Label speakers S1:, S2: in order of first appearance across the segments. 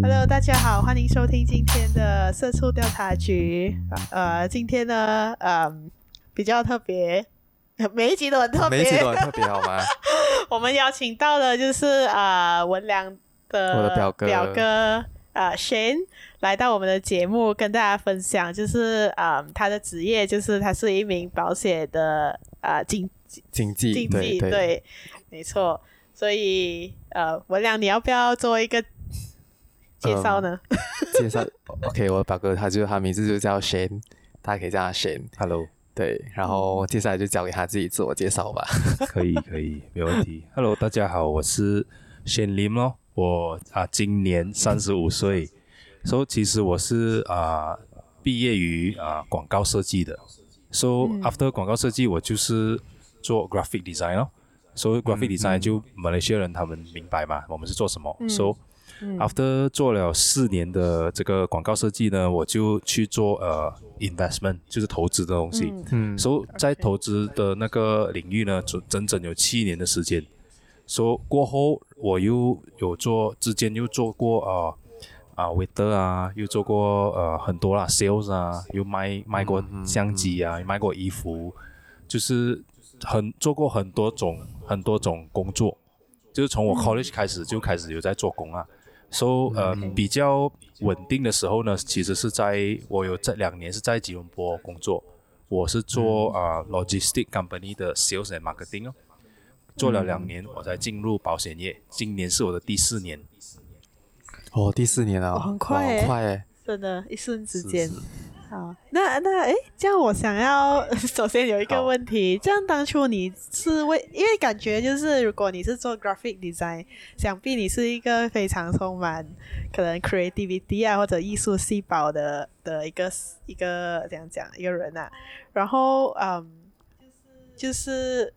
S1: Hello，大家好，欢迎收听今天的社畜调查局。呃，今天呢，嗯，比较特别，每一集都很特别，
S2: 每一集都很特别，好吗？
S1: 我们邀请到的就是呃文良的
S2: 我的表哥
S1: 表哥啊 Shane 来到我们的节目，跟大家分享，就是呃他的职业就是他是一名保险的呃
S2: 经
S1: 经济
S2: 经济
S1: 对，没错。所以呃文良，你要不要做一个介绍呢？
S2: 嗯、介绍 OK，我的表哥他就他名字就叫 Shane，大家可以叫他 Shane。
S3: Hello，
S2: 对，然后接下来就交给他自己自我介绍吧。
S3: 可以，可以，没问题。Hello，大家好，我是 Shane Lim 咯，我啊今年三十五岁，所以其实我是啊毕业于啊广告设计的，so、嗯、after 广告设计我就是做 graphic design 咯，所以 graphic design 就马来西亚人他们明白嘛，我们是做什么、嗯、，so。After 做了四年的这个广告设计呢，我就去做呃 investment，就是投资的东西。嗯，所以在投资的那个领域呢，整整整有七年的时间。所以过后我又有做，之间又做过呃啊 waiter 啊，又做过呃很多啦 sales 啊，又卖卖过相机啊，卖过衣服，就是很做过很多种很多种工作，就是从我 college 开始就开始有在做工啊。所以呃比较稳定的时候呢，其实是在我有这两年是在吉隆坡工作，我是做啊、呃、logistic company 的 sales and marketing 哦，做了两年，我才进入保险业，今年是我的第四年。
S2: 哦，第四年了，
S1: 哦、很快，
S2: 很快诶，
S1: 真的，一瞬之间。好，那那诶，这样我想要 首先有一个问题，这样当初你是为，因为感觉就是如果你是做 graphic design，想必你是一个非常充满可能 creativity 啊或者艺术细胞的的一个一个这样讲一个人啊，然后嗯，就是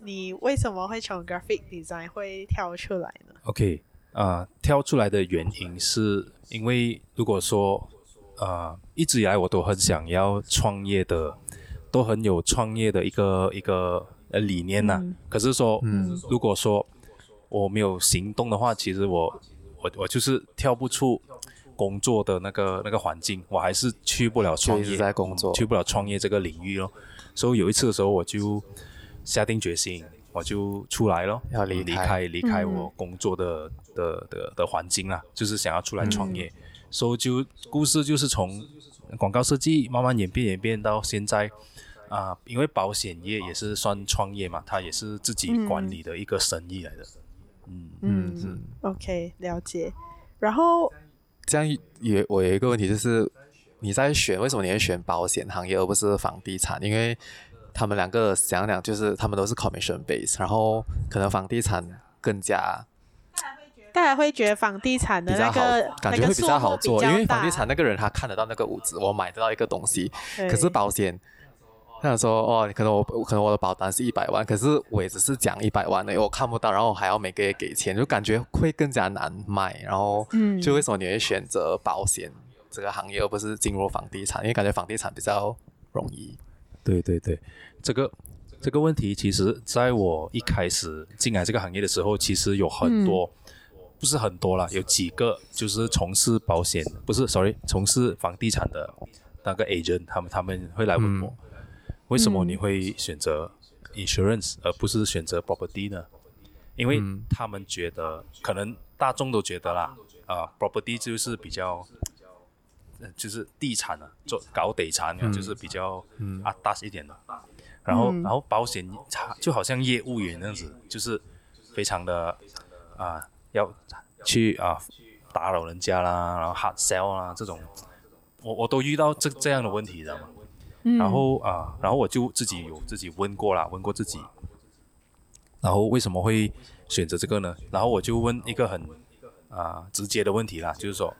S1: 你为什么会从 graphic design 会跳出来呢
S3: ？OK，啊、呃，跳出来的原因是因为如果说。啊、uh，一直以来我都很想要创业的，都很有创业的一个一个呃理念呐、啊嗯。可是说，嗯，如果说我没有行动的话，其实我我我就是跳不出工作的那个那个环境，我还是去不了创业，
S2: 在工作，
S3: 去不了创业这个领域咯。所以有一次的时候，我就下定决心，我就出来咯，
S2: 要离开
S3: 离开离开我工作的、嗯、的的的，的环境啦，就是想要出来创业。嗯所以就故事就是从广告设计慢慢演变演变到现在啊、呃，因为保险业也是算创业嘛，它也是自己管理的一个生意来的。嗯
S1: 嗯嗯。OK，了解。然后
S2: 这样也我有一个问题就是，你在选为什么你会选保险行业而不是房地产？因为他们两个想想就是他们都是 commission base，然后可能房地产更加。
S1: 大家会觉得房地产的那个
S2: 感觉会比较好做，因为房地产那个人他看得到那个屋子，我买得到一个东西。可是保险，他想说哦，可能我可能我的保单是一百万，可是我也只是讲一百万的，我看不到，然后还要每个月给钱，就感觉会更加难卖。然后，就为什么你会选择保险这个行业，而不是进入房地产？因为感觉房地产比较容易。
S3: 对对对，这个这个问题，其实在我一开始进来这个行业的时候，其实有很多。嗯不是很多啦，有几个就是从事保险，不是，sorry，从事房地产的那个 agent，他们他们会来问我，嗯、为什么你会选择 insurance 而不是选择 property 呢？因为他们觉得，可能大众都觉得啦，啊、呃、，property 就是比较，就是地产啊，做搞地产啊、嗯，就是比较啊大一点的，然后然后保险就好像业务员那样子，就是非常的啊。呃要去啊打扰人家啦，然后 hard sell 啦这种，我我都遇到这这样的问题，知道吗？嗯、然后啊，然后我就自己有自己问过啦，问过自己，然后为什么会选择这个呢？然后我就问一个很啊直接的问题啦，就是说，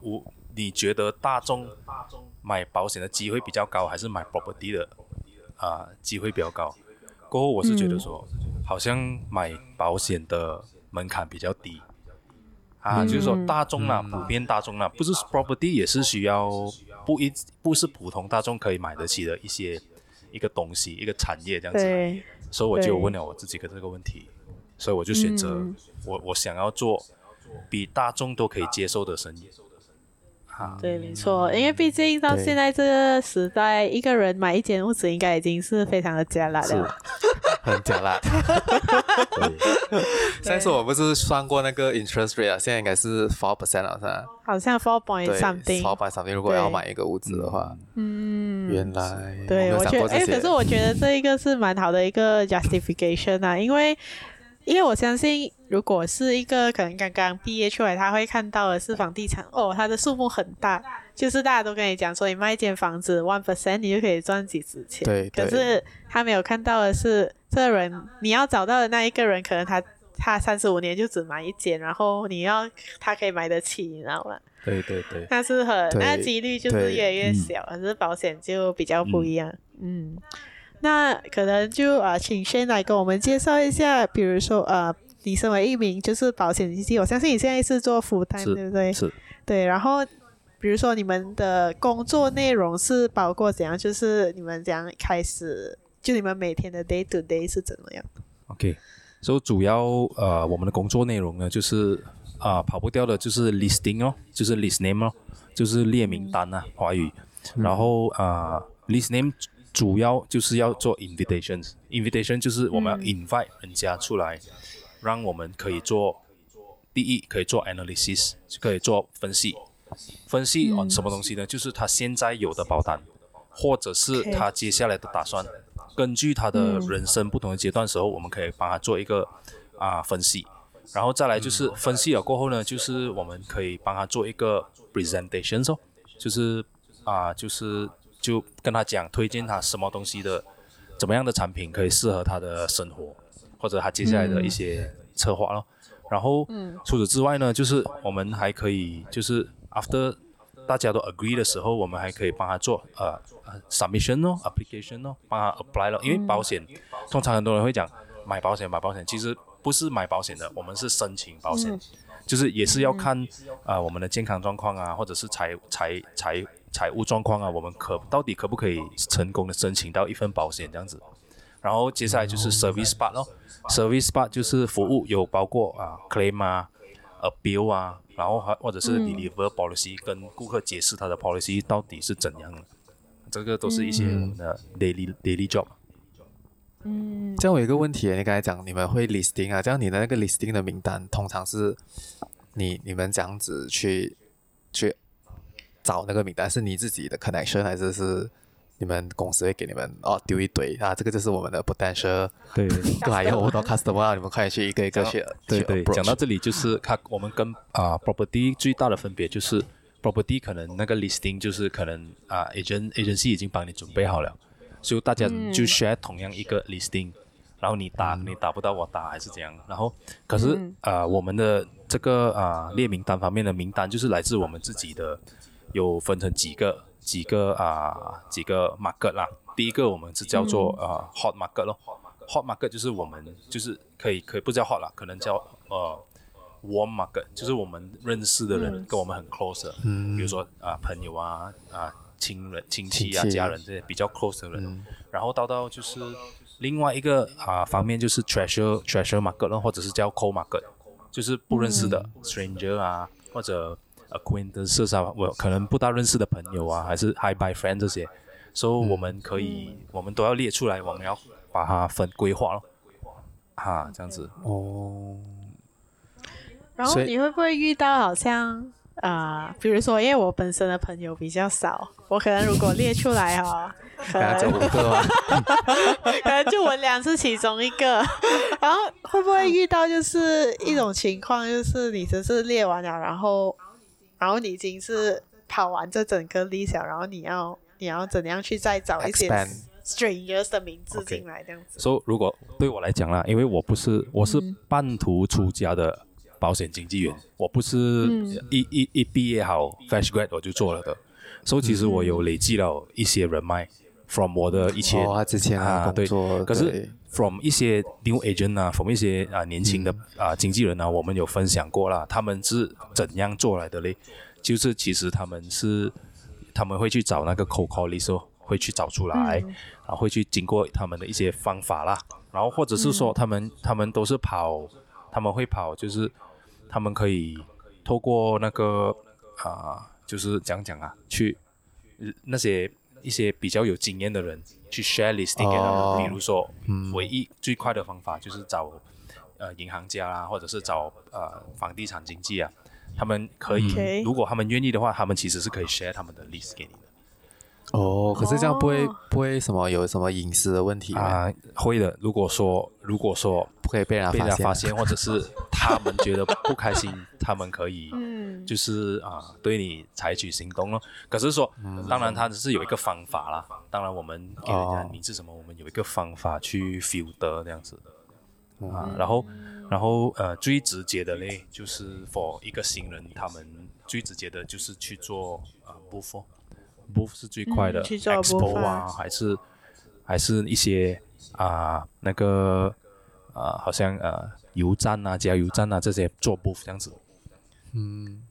S3: 我你觉得大众买保险的机会比较高，还是买 property 的啊机会比较高？过后我是觉得说，嗯、好像买保险的。门槛比较低。啊，就是说大众啦、嗯，普遍大众啦，不是 property 也是需要不一不是普通大众可以买得起的一些一个东西一个产业这样子，所以我就问了我自己个这个问题，所以我就选择、嗯、我我想要做比大众都可以接受的生意。
S1: 对，没错，因为毕竟到现在这个时代，一个人买一间屋子应该已经是非常的加辣了，
S2: 很加辣。上次我不是算过那个 interest rate 啊，现在应该是 four percent 了，是吧？
S1: 好像 four point something，four
S2: point something。如果要买一个屋子的话，
S1: 嗯，
S2: 原来
S1: 对，我觉得，哎，可是我觉得这一个是蛮好的一个 justification 啊，因为。因为我相信，如果是一个可能刚刚毕业出来，他会看到的是房地产哦，它的数目很大，就是大家都跟你讲说，你卖一间房子 one percent，你就可以赚几十钱。
S2: 对。对
S1: 可是他没有看到的是，这个人你要找到的那一个人，可能他他三十五年就只买一间，然后你要他可以买得起，你知道吗？
S3: 对对对。
S1: 那是很那个几率就是越来越小，可是保险就比较不一样。嗯。嗯那可能就啊，请 Shane 来跟我们介绍一下，比如说呃，你身为一名就是保险经纪，我相信你现在是做 full time，对不对？
S3: 是。
S1: 对，然后比如说你们的工作内容是包括怎样？就是你们怎样开始？就你们每天的 day to day 是怎么样
S3: ？OK，所以主要呃，我们的工作内容呢，就是啊、呃，跑不掉的就是 listing 哦，就是 list name 哦，就是列名单啊，华语。然后啊、呃、list name。主要就是要做 invitations，invitation 就是我们要 invite 人家出来，嗯、让我们可以做第一可以做 analysis，可以做分析，分析哦什么东西呢？就是他现在有的保单，或者是他接下来的打算，根据他的人生不同的阶段时候，我们可以帮他做一个啊分析，然后再来就是分析了过后呢，就是我们可以帮他做一个 presentation 哦，就是啊就是。就跟他讲，推荐他什么东西的，怎么样的产品可以适合他的生活，或者他接下来的一些策划咯。然后，除此之外呢，就是我们还可以，就是 after 大家都 agree 的时候，我们还可以帮他做呃 submission 咯，application 咯，帮他 apply 咯。因为保险，通常很多人会讲买保险买保险，其实不是买保险的，我们是申请保险，就是也是要看啊、我们的健康状况啊，或者是财财财。财务状况啊，我们可到底可不可以成功的申请到一份保险这样子？然后接下来就是 service part 咯，service part 就是服务有包括啊 claim 啊，appeal 啊，然后还或者是 deliver policy，跟顾客解释他的 policy 到底是怎样的，这个都是一些我们的 daily daily job。
S1: 嗯，
S2: 这样我有一个问题，你刚才讲你们会 listing 啊，这样你的那个 listing 的名单通常是你你们这样子去去。找那个名单是你自己的 connection 还是是你们公司会给你们哦丢一堆啊？这个就是我们的 potential，
S3: 对，
S2: 还有好多 customer，你们可以去一个一个去。
S3: 对对，讲到这里就是看我们跟啊、uh, property 最大的分别就是 property 可能那个 listing 就是可能啊、uh, agent agency 已经帮你准备好了，所以大家就 share 同样一个 listing，、嗯、然后你打你打不到我打还是怎样，然后可是啊、嗯 uh, 我们的这个啊、uh, 列名单方面的名单就是来自我们自己的。有分成几个几个啊几个 market 啦，第一个我们是叫做呃 hot market 咯，hot market 就是我们就是可以可以不叫 hot 啦，可能叫呃 warm market，就是我们认识的人跟我们很 close 的，嗯、比如说啊朋友啊啊亲人亲戚啊家人这些比较 close 的人，嗯、然后到到就是另外一个啊方面就是 treasure treasure market 咯，或者是叫 cold market，就是不认识的、嗯、stranger 啊或者。Acquaintance 啊，我可能不大认识的朋友啊，还是 hi bye friend 这些，所以我们可以，嗯、我们都要列出来，我们要把它分规划咯，哈，这样子
S2: 哦。
S1: 然后你会不会遇到好像啊、呃，比如说，因为我本身的朋友比较少，我可能如果列出来哈、哦，可能就五个，可能就我俩是其中一个。然后会不会遇到就是一种情况，就是你只是列完了，然后。然后你已经是跑完这整个 list，然后你要你要怎样去再找一些 strangers 的名字进来这样子。
S3: 所以、okay. so, 如果对我来讲啦，因为我不是我是半途出家的保险经纪人，嗯、我不是一一一毕业好 fresh grad 我就做了的。所以其实我有累积了一些人脉、嗯、，from 我的一些、
S2: 哦、之前啊工作，
S3: 对，可是 from 一些 new agent 啊，from 一些啊年轻的、嗯、啊经纪人啊，我们有分享过啦，他们是怎样做来的嘞？就是其实他们是他们会去找那个 cold call list，会去找出来，嗯、然后会去经过他们的一些方法啦，然后或者是说他们、嗯、他们都是跑，他们会跑就是他们可以透过那个啊、呃，就是讲讲啊，去那些一些比较有经验的人去 share listing 给他们。哦、比如说，嗯、唯一最快的方法就是找呃银行家啊，或者是找呃房地产经纪啊，他们可以.如果他们愿意的话，他们其实是可以 share 他们的 list 给你的。
S2: 哦，可是这样不会、oh. 不会什么有什么隐私的问题
S3: 啊、呃？会的。如果说如果说
S2: 不可以被人
S3: 被人发现，或者是他们觉得不开心，他们可以就是啊、呃、对你采取行动咯。可是说，嗯、当然他只是有一个方法啦。当然我们给人家名字什么，我们有一个方法去 filter 这样子的啊。嗯、然后然后呃最直接的嘞，就是 for 一个新人，他们最直接的就是去做啊 booth Booth 是最快的、嗯、，Expo 啊，还是还是一些啊、呃、那个啊、呃，好像呃油站啊、加油站啊这些做 Booth 这样子。
S2: 嗯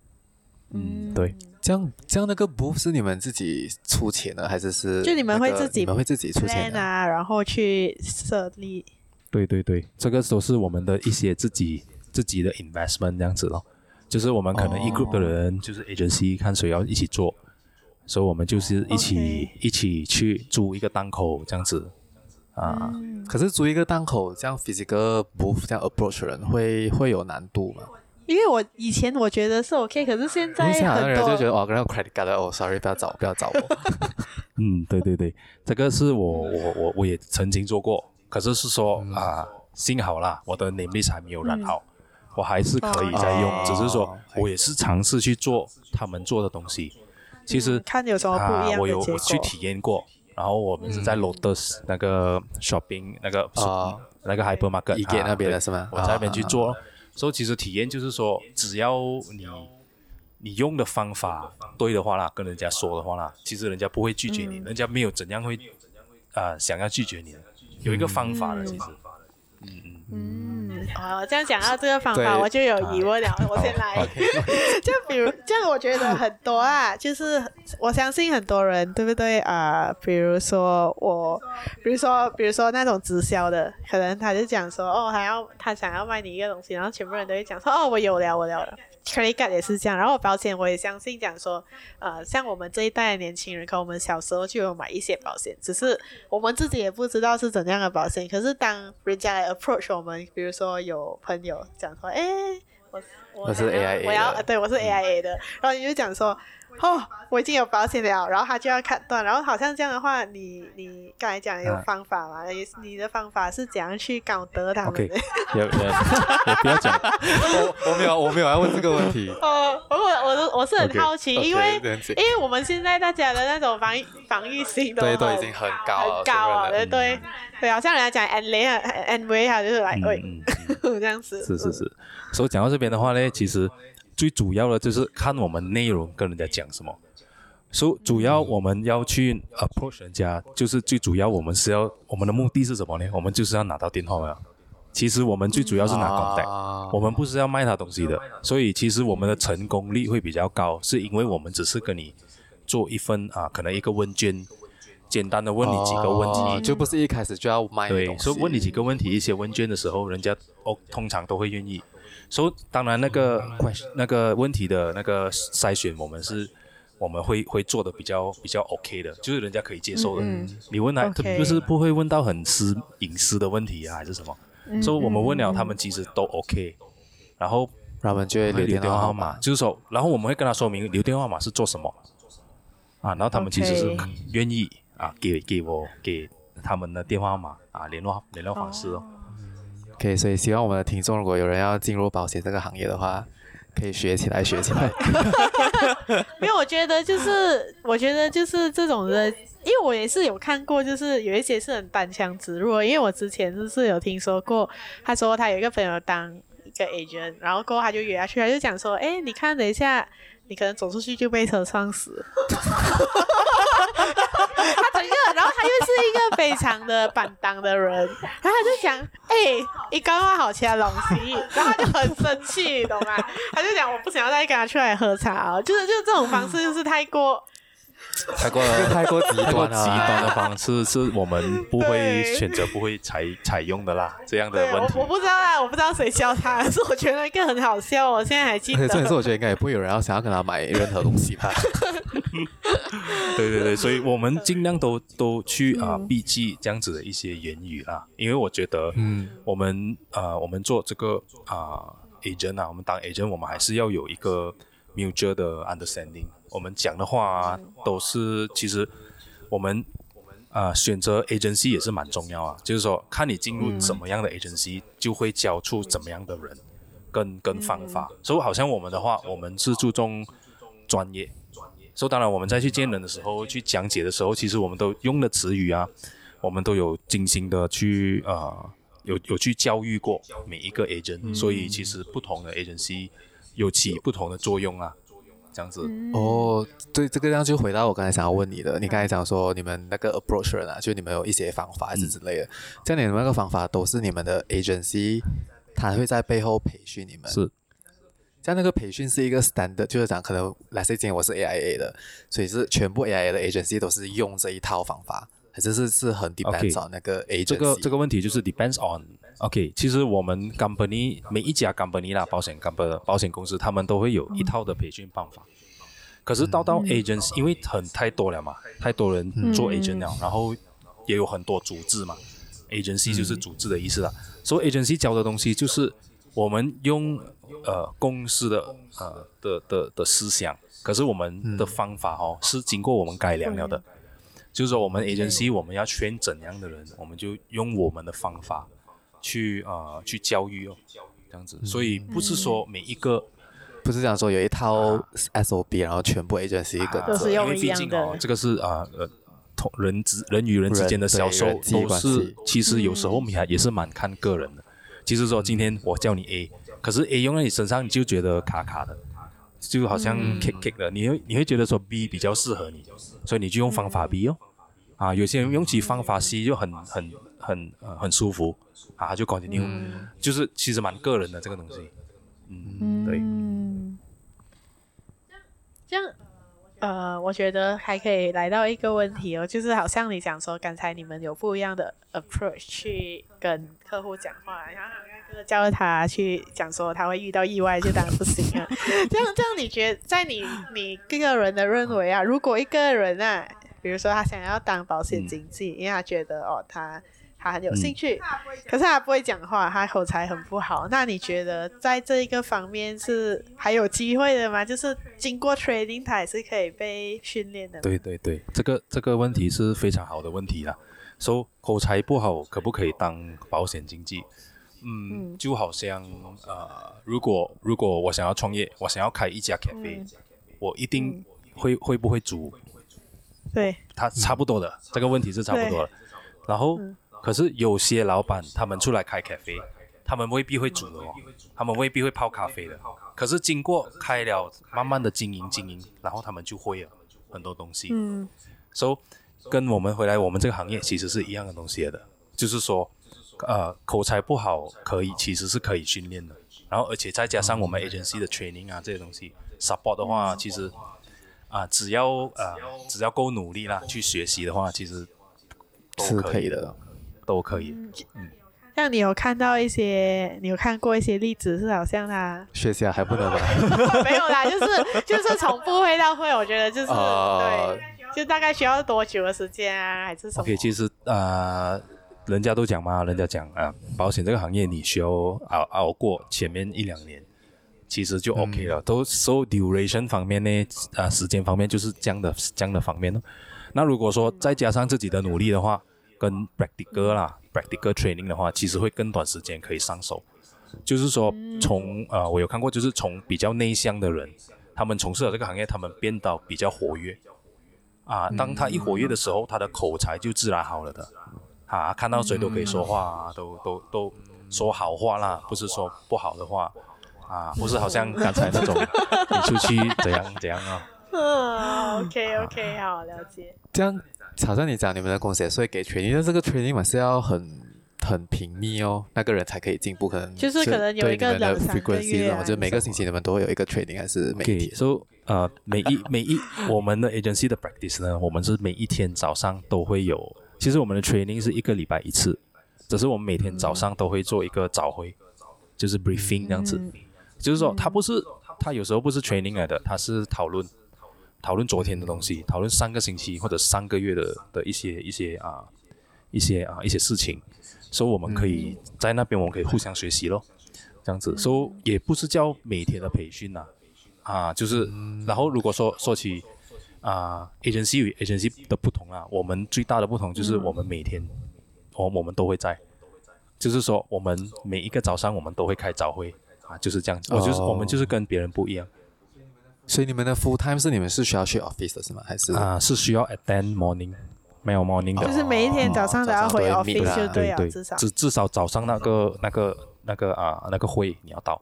S3: 嗯，对，
S2: 这样这样那个 Booth 是你们自己出钱的，还是是、那个？
S1: 就你们会自己，
S2: 你们会自己出钱
S1: 啊，然后去设立。
S3: 对对对，这个都是我们的一些自己自己的 investment 这样子咯，就是我们可能一 group 的人，哦、就是 agency 看谁要一起做。所以，我们就是一起 Okay. 一起去租一个档口这样子啊。
S2: 嗯、可是租一个档口这样 physical booth 这样 approach 人会会有难度吗？
S1: 因为我以前我觉得是 OK，可是现在很多
S2: 人就觉得哦，那个 credit card 哦，sorry，不要找不要找我。
S3: 嗯，对对对，这个是我我我我也曾经做过，可是是说、嗯、啊，幸好啦，我的能力还没有染好，嗯、我还是可以再用，哦、只是说我也是尝试去做他们做的东西。其实、嗯、
S1: 看有什么不一样、
S3: 啊、我有我去体验过，然后我们是在 Lotus 那个 shopping、嗯、那个啊。那个 hypermarket
S2: 那边的是吗？
S3: 我在那边去做，所以其实体验就是说，只要你你用的方法对的话啦，跟人家说的话啦，其实人家不会拒绝你，嗯、人家没有怎样会啊、呃、想要拒绝你的，有一个方法的其实。嗯
S1: 嗯，哦，这样讲到这个方法，我就有疑问了。啊、我先来，就比如这样，我觉得很多啊，就是我相信很多人，对不对啊、呃？比如说我，比如说，比如说那种直销的，可能他就讲说，哦，还要他想要卖你一个东西，然后全部人都会讲说，哦，我有了，我有了。Credit card 也是这样，然后保险我也相信讲说，呃，像我们这一代的年轻人，可能我们小时候就有买一些保险，只是我们自己也不知道是怎样的保险。可是当人家来 approach 我们，比如说有朋友讲说，哎，我我，
S2: 我是 AIA
S1: 我要，对，我是 AIA 的，然后你就讲说。哦，我已经有保险了，然后他就要砍断，然后好像这样的话，你你刚才讲有方法嘛？你、啊、你的方法是怎样去搞得他们的？
S3: 有有，不要讲，
S2: 我我没有我没有要问这个问题。
S1: 哦，我我我是很好奇，okay, 因为 okay, 因为我们现在大家的那种防防御性都
S2: 对都已经很高
S1: 很高了，对对对，好像人家讲 N 雷啊 N 威啊，就是来喂这样子。
S3: 是是是，所以讲到这边的话呢，其实。最主要的就是看我们内容跟人家讲什么，所以主要我们要去 approach 人家，就是最主要我们是要我们的目的是什么呢？我们就是要拿到电话嘛。其实我们最主要是拿 contact，我们不是要卖他东西的。所以其实我们的成功率会比较高，是因为我们只是跟你做一份啊，可能一个问卷，简单的问你几个问题，
S2: 就不是一开始就要卖。
S3: 对，所以问你几个问题，一些问卷的时候，人家哦通常都会愿意。所以，当然那个那个问题的那个筛选，我们是我们会会做的比较比较 OK 的，就是人家可以接受的。嗯，你问他，就是不会问到很私隐私的问题啊，还是什么？所以我们问了，他们其实都 OK。然后
S2: 他们就会留电话号码，
S3: 就是说，然后我们会跟他说明留电话号码是做什么啊，然后他们其实是愿意啊给给我给他们的电话号码啊联络联络方式哦。
S2: 可可以，所以希望我们的听众，如果有人要进入保险这个行业的话，可以学起来，学起来。
S1: 因为我觉得就是，我觉得就是这种的，因为我也是有看过，就是有一些是很单枪直入。因为我之前就是有听说过，他说他有一个朋友当一个 agent，然后过后他就约他去，他就讲说，哎，你看，等一下。你可能走出去就被车撞死。他整个，然后他又是一个非常的板当的人，然后他就讲，哎、欸，你刚刚好其他东西，然后他就很生气，懂吗？他就讲，我不想要再跟他出来喝茶，就是就这种方式就是太过。
S2: 太过 太过极端
S3: 了极端的方式是我们不会选择不会采采用的啦，这样的问题。
S1: 我我不知道啊，我不知道谁教他，可是我觉得一个很好笑，我现在还记得。
S2: 重点是我觉得应该也不会有人要想要跟他买任何东西吧。
S3: 对对对，所以我们尽量都都去啊、呃、避忌这样子的一些言语啦，因为我觉得，嗯，我们呃我们做这个啊、呃、agent 啊，我们当 agent，我们还是要有一个 mutual 的 understanding。我们讲的话、啊、都是其实我们啊、呃、选择 agency 也是蛮重要啊，就是说看你进入怎么样的 agency，就会教出怎么样的人跟跟方法。所以好像我们的话，我们是注重专业。所以当然我们在去见人的时候，去讲解的时候，其实我们都用的词语啊，我们都有精心的去呃有有去教育过每一个 agent，所以其实不同的 agency 有起不同的作用啊。这样子
S2: 哦，对，这个样就回到我刚才想要问你的，你刚才讲说你们那个 approach 人啊，就你们有一些方法还是之类的，这样你们那个方法都是你们的 agency，他会在背后培训你们。
S3: 是，
S2: 像那个培训是一个 standard，就是讲可能来这间我是 AIA 的，所以是全部 AIA 的 agency 都是用这一套方法，还是是是很 depends on 那个 agency。
S3: 这个这个问题就是 depends on，OK，其实我们 company 每一家 company 啦，保险 company 保险公司，他们都会有一套的培训办法。可是到到 agents，因为很太多了嘛，太多人做 agent 了，然后也有很多组织嘛，agency 就是组织的意思啦。所以 agency 教的东西就是我们用呃公司的呃的的的思想，可是我们的方法哦是经过我们改良了的。就是说我们 agency 我们要圈怎样的人，我们就用我们的方法去呃去教育哦，这样子。所以不是说每一个。
S2: 不是讲说有一套 SOP，然后全部 agency 一个，
S3: 因为毕竟哦，这个是啊呃同人之人与人之间的销售都是，其实有时候我们还也是蛮看个人的。其实说今天我叫你 A，可是 A 用在你身上你就觉得卡卡的，就好像 kick kick 的，你会你会觉得说 B 比较适合你，所以你就用方法 B 哦。啊，有些人用起方法 C 就很很很呃很舒服啊，就 continue，就是其实蛮个人的这个东西。嗯，对。
S1: 这样，呃，我觉得还可以来到一个问题哦，就是好像你讲说，刚才你们有不一样的 approach 去跟客户讲话，然后那个教他去讲说他会遇到意外，就当然不行啊。这样，这样你觉得，在你你个人的认为啊，如果一个人啊，比如说他想要当保险经纪，因为他觉得哦，他。他很有兴趣，嗯、可是他不会讲话，他口才很不好。那你觉得在这一个方面是还有机会的吗？就是经过 training，他也是可以被训练的。
S3: 对对对，这个这个问题是非常好的问题啦。说、so, 口才不好可不可以当保险经纪？嗯，嗯就好像呃，如果如果我想要创业，我想要开一家 cafe，、嗯、我一定会、嗯、会不会煮？
S1: 对，
S3: 他差不多的，嗯、这个问题是差不多的。然后。嗯可是有些老板他们出来开咖啡，他们未必会煮的哦，他们未必会泡咖啡的。可是经过开了，慢慢的经营经营，然后他们就会了很多东西。嗯，，so 跟我们回来，我们这个行业其实是一样的东西的，就是说，呃，口才不好可以，其实是可以训练的。然后而且再加上我们 agency 的 training 啊这些东西 support 的话，其实啊、呃、只要呃只要够努力啦，去学习的话，其实都可以的。都可以，嗯，
S1: 像你有看到一些，你有看过一些例子，是好像他
S2: 学习还不能吧？
S1: 没有啦，就是就是从不会到会，我觉得就是、uh, 对，就大概需要多久的时间啊，还是什么
S3: ？OK，其实啊、呃，人家都讲嘛，人家讲啊、呃，保险这个行业你需要熬熬过前面一两年，其实就 OK 了。嗯、都 so duration 方面呢，啊、呃，时间方面就是这样的这样的方面咯。那如果说再加上自己的努力的话，跟 practical 啦，practical training 的话，其实会更短时间可以上手。就是说，从呃，我有看过，就是从比较内向的人，他们从事了这个行业，他们变到比较活跃。啊，当他一活跃的时候，他的口才就自然好了的。啊，看到谁都可以说话，啊，都都都说好话啦，不是说不好的话。啊，不是好像刚才那种，你出去怎样怎样啊？
S1: 嗯，OK OK，好，了解。
S2: 这样。好像你讲你们的公司也是会给 training，但这个 training 嘛是要很很频密哦，那个人才可以进步。可能
S1: 就是可能有一个两三个月，
S2: 我觉得每个星期你们都会有一个 training，还是每天。
S3: 所以呃，每一每一我们的 agency 的 practice 呢，我们是每一天早上都会有。其实我们的 training 是一个礼拜一次，只是我们每天早上都会做一个早会，就是 briefing 这样子。嗯、就是说，他不是他有时候不是 training 来的，他是讨论讨论昨天的东西，讨论上个星期或者上个月的的一些一些啊一些啊一些事情，所以我们可以在那边我们可以互相学习咯，这样子。所以也不是叫每天的培训呐，啊，就是然后如果说说起。啊、uh,，agency 与 agency 的不同啊，我们最大的不同就是我们每天，我、嗯、我们都会在，就是说我们每一个早上我们都会开早会啊，就是这样子。我、oh. 就是我们就是跟别人不一样。
S2: 所以你们的 full time 是你们是需要去 office 的是吗？还是
S3: 啊，uh, 是需要 attend morning，没有 morning 的。
S1: 就是每一天早上都要回 office 就对了，
S3: 对
S1: 至少
S3: 至至少早上那个那个那个啊那个会你要到，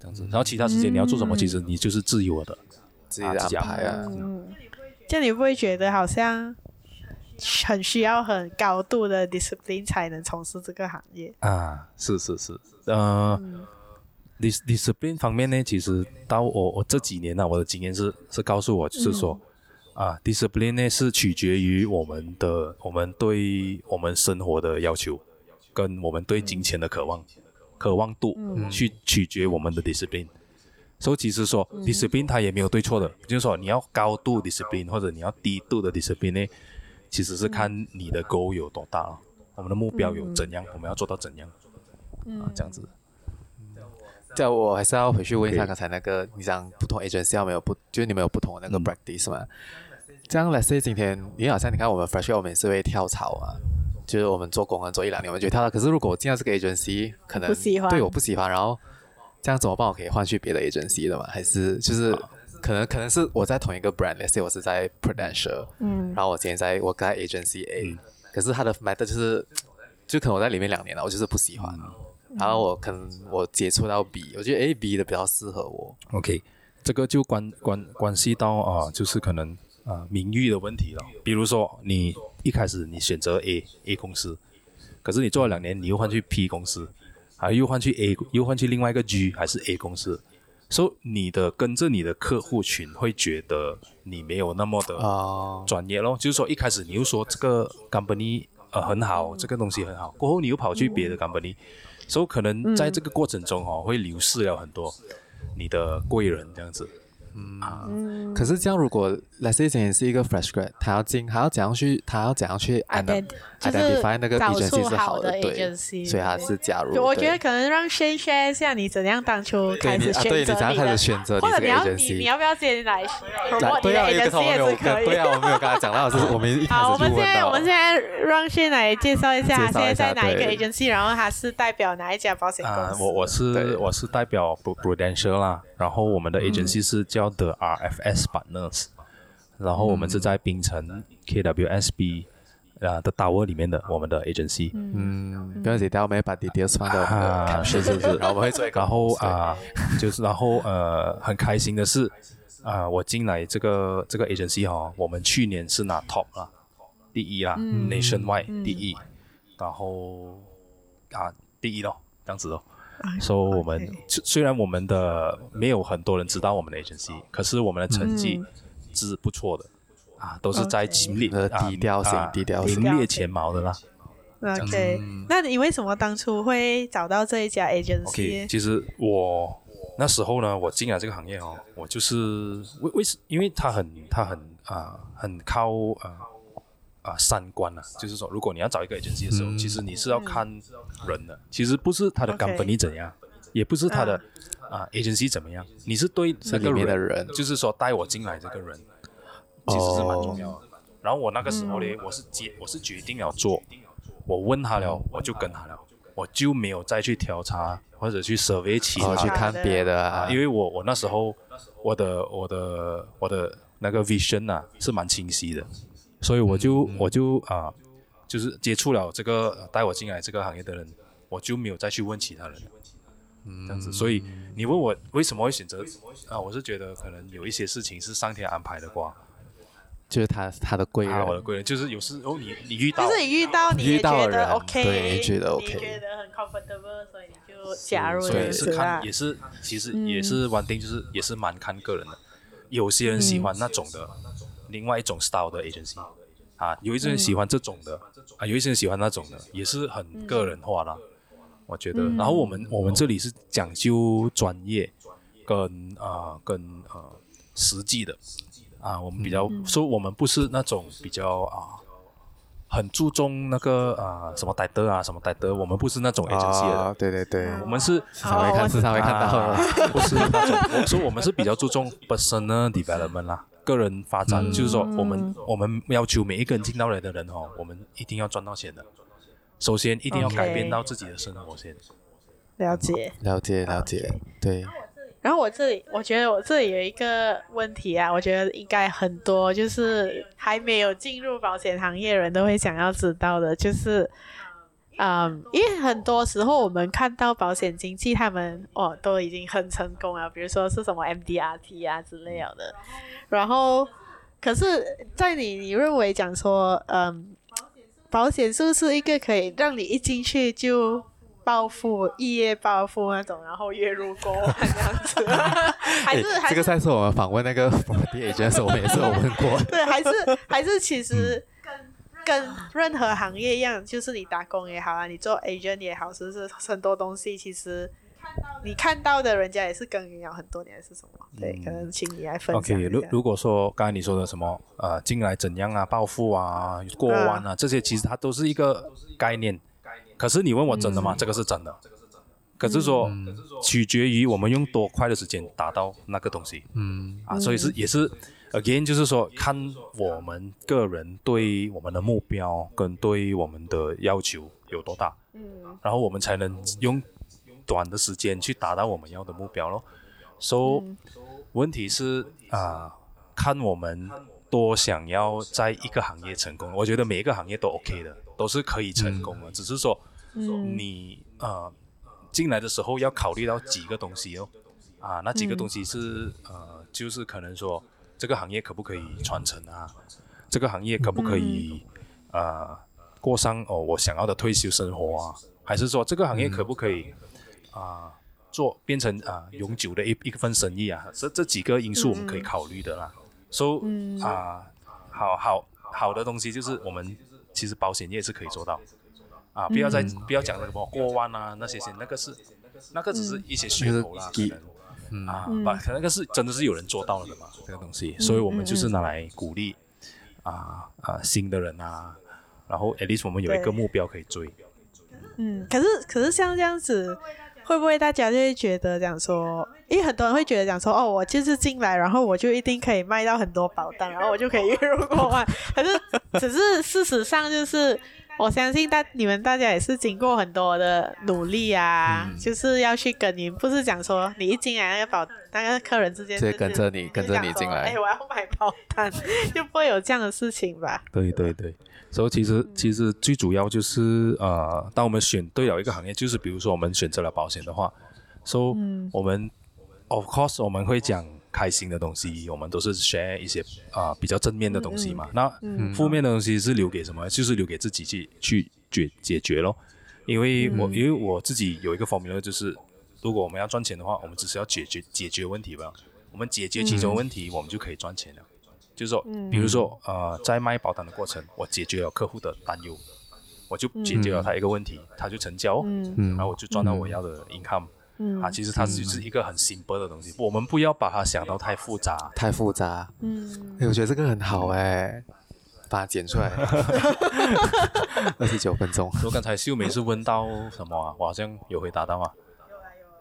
S3: 这样子。然后其他时间你要做什么，嗯、其实你就是自由的。
S2: 自己的安排啊，
S1: 嗯，这样你不会觉得好像很需要很高度的 discipline 才能从事这个行业
S3: 啊？是是是，呃、嗯、dis discipline 方面呢，其实到我我这几年呢、啊，我的经验是是告诉我，就是说、嗯、啊，discipline 呢是取决于我们的我们对我们生活的要求，跟我们对金钱的渴望、嗯、渴望度、嗯、去取决我们的 discipline。所以其实说 discipline 它也没有对错的，嗯、就是说你要高度 discipline 或者你要低度的 discipline 呢，其实是看你的 goal 有多大，了、我们的目标有怎样，嗯、我们要做到怎样，嗯、啊，这样子。
S2: 这样我还是要回去问一下刚才那个.你讲不同 agency 有没有不，就是你们有不同的那个 practice 吗？嗯、这样，let's say 今天，你好像你看我们 fresh，我们是会跳槽啊，就是我们做工啊，做一两年我们就跳槽，可是如果我进到这个 agency，可能对我不喜欢，然后。这样怎么办？我可以换去别的 agency 的吗？还是就是可能可能是我在同一个 brand，let's say 我是在 Prudential，嗯，然后我今天在我在 agency A，、嗯、可是他的 method 就是，就可能我在里面两年了，我就是不喜欢，嗯、然后我可能我接触到 B，我觉得 A B 的比较适合我。
S3: OK，这个就关关关系到啊，就是可能啊名誉的问题了。比如说你一开始你选择 A A 公司，可是你做了两年，你又换去 P 公司。啊又换去 A，又换去另外一个 G，还是 A 公司，所以你的跟着你的客户群会觉得你没有那么的专业咯。就是说一开始你又说这个 company 呃很好，这个东西很好，过后你又跑去别的 company，所以可能在这个过程中哦会流失了很多你的贵人这样子。嗯，啊、
S2: 可是这样，如果 let's say 今天是一个 fresh grad，他要进，还要怎样去，他要怎样去 identify 那个 agency 是好的，对，所以他是加入。
S1: 我觉得可能让 Shane share 一下你怎样当初开始选择你的，
S2: 对，你怎样开始选择
S1: 或者你要你你要不要先来？
S2: 对啊，有个同学我跟对啊，我没有跟他讲到，是 我们一开始问到。好，我们现在
S1: 我们现在让 Shane 来介绍一下，现在在哪一个 agency，然后他是代表哪一家保险公司？
S3: 我我是我是代表 Prudential 啦，然后我们的 agency 是叫 The RFS Partners，然后我们是在槟城 KWSB 啊的 Tower 里面的我们的 agency。
S2: 嗯，不要紧，我们把 details 放到
S3: 啊，是是是，然后我们会做一个，然后啊，就是然后呃，很开心的是啊，我进来这个这个 agency 哈，我们去年是拿 top 啊，第一啦，Nationwide 第一，然后啊第一咯，这样子咯。所以，我们虽然我们的没有很多人知道我们的 agency，可是我们的成绩是不错的，啊，都是在名列
S2: 的低调型、低调型、
S3: 名列前茅的啦。
S1: OK，那你为什么当初会找到这一家
S3: agency？OK，其实我那时候呢，我进来这个行业哦，我就是为为什，因为他很他很啊，很靠啊。啊，三观啊，就是说，如果你要找一个 agency 的时候，嗯、其实你是要看人的，嗯、其实不是他的 company 怎样，Okay. 也不是他的啊 agency 怎么样，你是对这个里面的人，就是说带我进来这个人，其实是蛮重要的。Oh. 然后我那个时候呢，我是决我是决定要做，我问他了，我就跟他了，我就没有再去调查或者去 survey 其他、
S2: oh, 去看别的啊，
S3: 因为我我那时候我的我的我的那个 vision 啊是蛮清晰的。所以我就、嗯、我就啊，就是接触了这个带我进来这个行业的人，我就没有再去问其他人，嗯，这样子。所以你问我为什么会选择啊？我是觉得可能有一些事情是上天安排的啩，
S2: 就是他他的贵人，
S3: 我的贵人就是有时候你你遇到，
S1: 就是你遇到你也觉得 OK，
S2: 对，觉得 OK，
S1: 觉得很 comfortable，所以你就加入了，
S3: 对，是看也是其实也是 one thing，就是也是蛮看个人的，有些人喜欢那种的，另外一种 style 的 agency，啊，有一些人喜欢这种的，啊，有一些人喜欢那种的，也是很个人化啦，我觉得。然后我们我们这里是讲究专业跟啊跟呃实际的。啊，我们比较说，我们不是那种比较啊，很注重那个啊什么戴德啊什么戴德，我们不是那种 agency 的。
S2: 对对对，
S3: 我们是
S2: 时常会看，时常会看到，
S3: 不是那种。我说我们是比较注重 personal development 啦，个人发展，就是说我们我们要求每一个人进到来的人哦，我们一定要赚到钱的。首先一定要改变到自己的生活先。
S1: 了解，
S2: 了解，了解，对。
S1: 然后我这里，我觉得我这里有一个问题啊，我觉得应该很多就是还没有进入保险行业人都会想要知道的，就是，嗯，因为很多时候我们看到保险经纪他们哦都已经很成功了，比如说是什么 MDRT 啊之类的，然后可是，在你你认为讲说，嗯，保险是不是一个可以让你一进去就暴富，一夜暴富那种，然后月入过万这样子，还是、欸、还是这个
S2: 上次我们访问那个 property agent 的时候，我们也是有问过。
S1: 对，还是还是其实跟任何行业一样，就是你打工也好啊，你做 agent 也好，是不是很多东西其实你看到的人家也是耕耘了很多年，是什么？对，可能请你来分享。
S3: OK，如如果说刚才你说的什么呃进来怎样啊，暴富啊，过万啊，这些其实它都是一个概念。可是你问我真的吗？嗯、这个是真的。可是说，嗯、取决于我们用多快的时间达到那个东西。嗯啊，所以是也是，again 就是说，看我们个人对我们的目标跟对我们的要求有多大。嗯。然后我们才能用短的时间去达到我们要的目标咯。所以，问题是啊，看我们多想要在一个行业成功。我觉得每一个行业都 OK 的。都是可以成功的，嗯、只是说，嗯、你呃进来的时候要考虑到几个东西哦，啊，那几个东西是、嗯、呃，就是可能说这个行业可不可以传承啊？这个行业可不可以、嗯、呃过上哦我想要的退休生活啊？还是说这个行业可不可以啊、嗯呃、做变成啊、呃、永久的一一份生意啊？这这几个因素我们可以考虑的啦。所以啊，好好好的东西就是我们。其实保险业是可以做到，啊，不要再、嗯、不要讲那个什么过万啊那些些，那个是那个只是一些噱头啦，可能、嗯、啊，把、嗯、那个是真的是有人做到了的嘛，这个东西，所以我们就是拿来鼓励啊啊新的人啊，然后 at least 我们有一个目标可以追。
S1: 嗯，可是可是像这样子。会不会大家就会觉得讲说，因为很多人会觉得讲说，哦，我就是进来，然后我就一定可以卖到很多保单，然后我就可以月入过万。可是，只是事实上就是，我相信大你们大家也是经过很多的努力啊，嗯、就是要去耕耘，不是讲说你一进来那个保那个客人之间，
S2: 跟着你跟着你进来，
S1: 哎，我要买保单，就不会有这样的事情吧？
S3: 对对对。所以其实其实最主要就是呃，当我们选对了一个行业，就是比如说我们选择了保险的话，所以我们 of course 我们会讲开心的东西，我们都是 share 一些啊、呃、比较正面的东西嘛。那负面的东西是留给什么？就是留给自己去去解解决咯。因为我因为我自己有一个 formula，就是如果我们要赚钱的话，我们只是要解决解决问题吧。我们解决其中问题，我们就可以赚钱了。就是说，比如说，呃，在卖保单的过程，我解决了客户的担忧，我就解决了他一个问题，嗯、他就成交，嗯、然后我就赚到我要的 income。嗯、啊，其实它只是一个很 simple 的东西，嗯、我们不要把它想到太复杂，
S2: 太复杂。嗯，哎，我觉得这个很好哎，把它剪出来。二十九分钟。我
S3: 刚才秀梅是问到什么啊？我好像有回答到吗？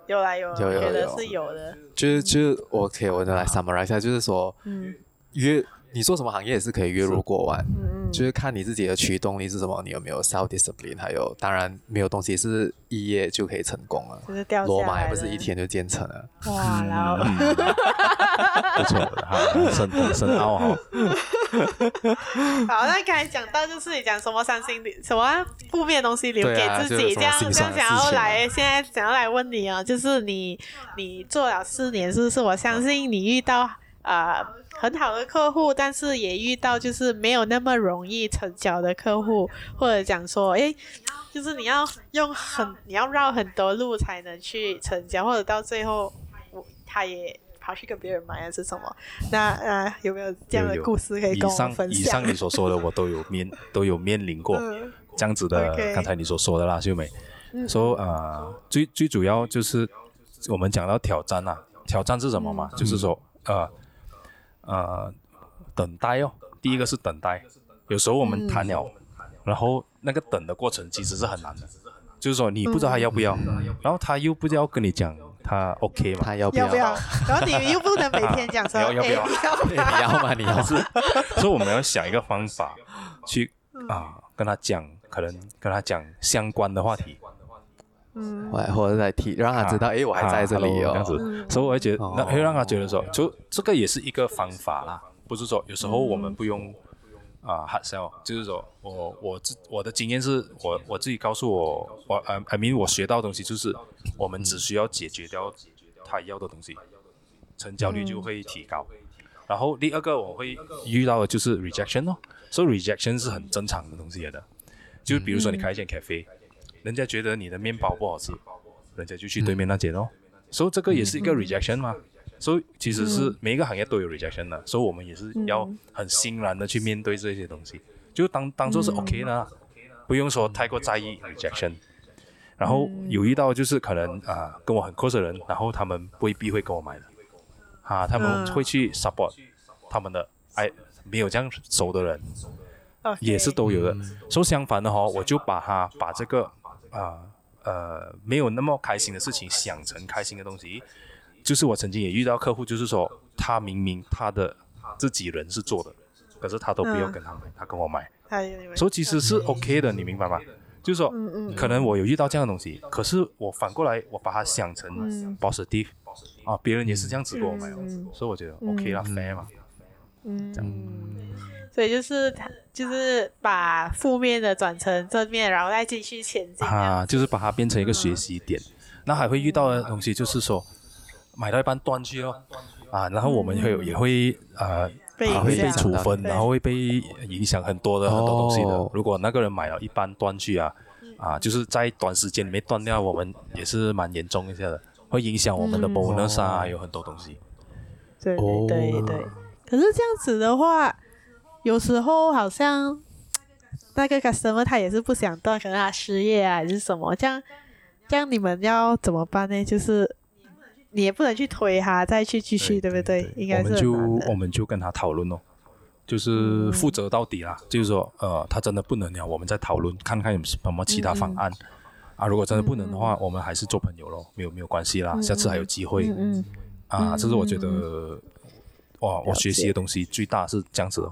S1: 有来有，有有有，有是有的。
S2: 就是就是，OK，我再来 summarize 一下，就是说，嗯。月，你做什么行业也是可以月入过万，嗯、就是看你自己的驱动力是什么，你有没有 self discipline，还有当然没有东西是一夜就可以成功了，
S1: 就是掉
S2: 罗马也不是一天就建成了。
S1: 哇，然后，
S3: 不错，好，深深奥哈。
S1: 好，那刚才讲到就是你讲什么伤心什么负面的东西留给自己，啊、这样这样想要来，现在想要来问你啊，就是你你做了四年，是不是？我相信你遇到。呃，很好的客户，但是也遇到就是没有那么容易成交的客户，或者讲说，哎，就是你要用很你要绕很多路才能去成交，或者到最后我他也跑去跟别人买还是什么？那呃有没有这样的故事可以跟我们分享？
S3: 以上以上你所说的我都有面都有面临过这样子的，刚才你所说的啦，秀美。说呃，最最主要就是我们讲到挑战啊，挑战是什么嘛？就是说呃。呃，等待哦，第一个是等待。有时候我们谈了，嗯、然后那个等的过程其实是很难的，就是说你不知道他要不要，嗯、然后他又不知道跟你讲他 OK 吗？
S2: 他要不要？
S1: 要不要然后你又不能每天讲说、啊、
S3: 要不要？
S1: 你
S2: 要吗？你要 是，
S3: 所以我们要想一个方法去啊跟他讲，可能跟他讲相关的话题。
S1: 嗯，
S2: 或者来提，让他知道，哎，我还在这里哦，这样子，所以我会觉得，那会让他觉得说，就这个也是一个方法啦，不是说有时候我们不用啊 hard sell，就是说我我自我的经验是我我自己告诉我，我 I mean 我学到的东西就是，我们只需要解决掉他要的东西，成交率就会提高。然后第二个我会遇到的就是 rejection 哦，所以 rejection 是很正常的东西来的，就比如说你开一间 cafe。人家觉得你的面包不好吃，人家就去对面那间哦。所以这个也是一个 rejection 嘛。所以其实是每一个行业都有 rejection 的，所以我们也是要很欣然的去面对这些东西，就当当做是 OK 的，不用说太过在意 rejection。然后有遇到就是可能啊跟我很 close 的人，然后他们未必会跟我买的，啊他们会去 support 他们的哎没有这样熟的人，也是都有的。所以相反的哈，我就把它把这个。啊，呃，没有那么开心的事情想成开心的东西，就是我曾经也遇到客户，就是说他明明他的自己人是做的，可是他都不要跟他买，他跟我买，所以其实是 OK 的，你明白吗？就是说，可能我有遇到这样的东西，可是我反过来我把它想成 positive，啊，别人也是这样子跟我买，所以我觉得 OK 啦，fair 嘛，
S1: 嗯，这样。所以就是他，就是把负面的转成正面，然后再继续前进。
S3: 啊，就是把它变成一个学习点。嗯、那还会遇到的东西就是说，买到一半断去哦，啊，然后我们会有、嗯、也会呃，会被处分，然后会被影响很多的很多东西的。哦、如果那个人买了一半断句啊，啊，就是在短时间里面断掉，我们也是蛮严重一下的，会影响我们的 bonus 啊，嗯、有很多东西。
S1: 对对对对，可是这样子的话。有时候好像 那个 customer 他也是不想断，可能他失业啊还是什么，这样这样你们要怎么办呢？就是你也不能去推他再去继续，对，对不对？应该是
S3: 我们就我们就跟他讨论哦，就是负责到底啦。嗯、就是说，呃，他真的不能了，我们再讨论看看有什么其他方案、嗯、啊。如果真的不能的话，嗯、我们还是做朋友咯，没有没有关系啦，嗯、下次还有机会。嗯，嗯啊，这是我觉得、嗯、哇，我学习的东西最大是这样子的。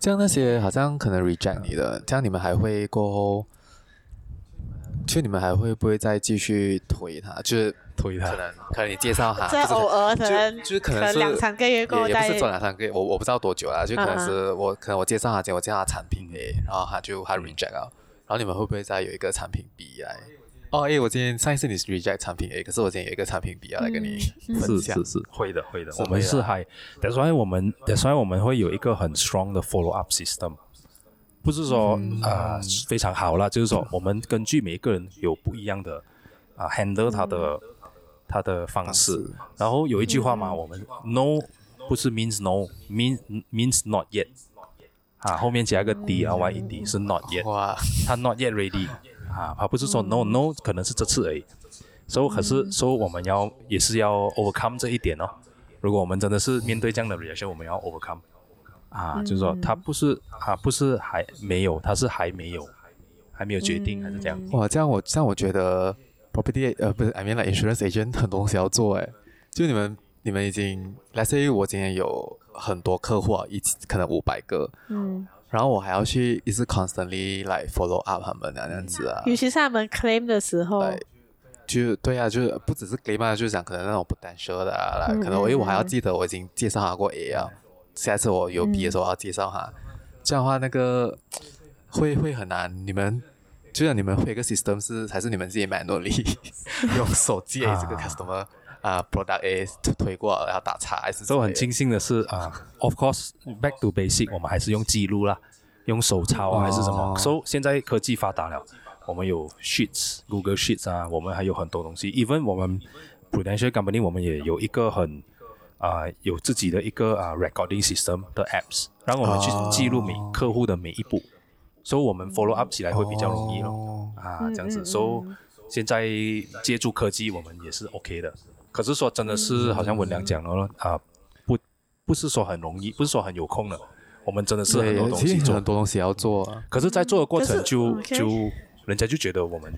S2: 这样那些好像可能 reject 你的，这样你们还会过后，就你们还会不会再继续推他？就是推他，可能可能你介绍他，
S1: 在偶尔可能
S2: 就是可能是
S1: 两三个月过后，
S2: 也不是做两三个月，我我不知道多久了，就可能是我可能我介绍他，结果我介绍他产品 A，然后他就他 reject 了，然后你们会不会再有一个产品 B 来？哦，哎，我今天上一次你是 reject 产品 A，可是我今天有一个产品 B 要来跟你分享。
S3: 是是是，会的会的。我们是还，所以我们所以我们会有一个很 strong 的 follow up system，不是说啊非常好啦，就是说我们根据每一个人有不一样的啊 handle 他的他的方式。然后有一句话嘛，我们 no 不是 means no，means means not yet，啊后面加一个 d r y e d 是 not yet，他 not yet ready。啊，他不是说 no no，可能是这次而已。所以可是说我们要也是要 overcome 这一点哦。如果我们真的是面对这样的 reaction，我们要 overcome。啊，就是说他不是啊，不是还没有，他是还没有，还没有决定，还是这样。
S2: 哇，这样我这样我觉得 property 呃不是，I mean like insurance agent 很多东西要做哎。就你们你们已经，let's say 我今天有很多客户啊，一起可能五百个。嗯。然后我还要去一直 constantly like follow up 他们那样子啊，
S1: 尤其是他们 claim 的时候，
S2: 就对啊，就是不只是 claim 啊，就是讲可能那种 potential 的啊，嗯、可能我因为我还要记得我已经介绍他过 A 啊，嗯、下次我有 B 的时候我要介绍他，嗯、这样的话那个会会很难。你们就像你们会一个 system 是还是你们自己 manually 用手记这个 customer？啊，product A 推过然后打叉还是？
S3: 都很庆幸的是啊，of course back to basic，我们还是用记录啦，用手抄啊还是什么。所以、oh. so, 现在科技发达了，我们有 sheets，Google Sheets 啊，我们还有很多东西。even 我们 Prudential Company 我们也有一个很啊有自己的一个啊 recording system 的 apps，让我们去记录每客户的每一步。所以，我们 follow up 起来会比较容易咯。Oh. 啊，这样子。所以，现在借助科技，我们也是 OK 的。可是说，真的是好像文良讲了啊，不，不是说很容易，不是说很有空的。我们真的是很多东西做，
S2: 很多东西要做啊。
S3: 可是，在做的过程就就人家就觉得我们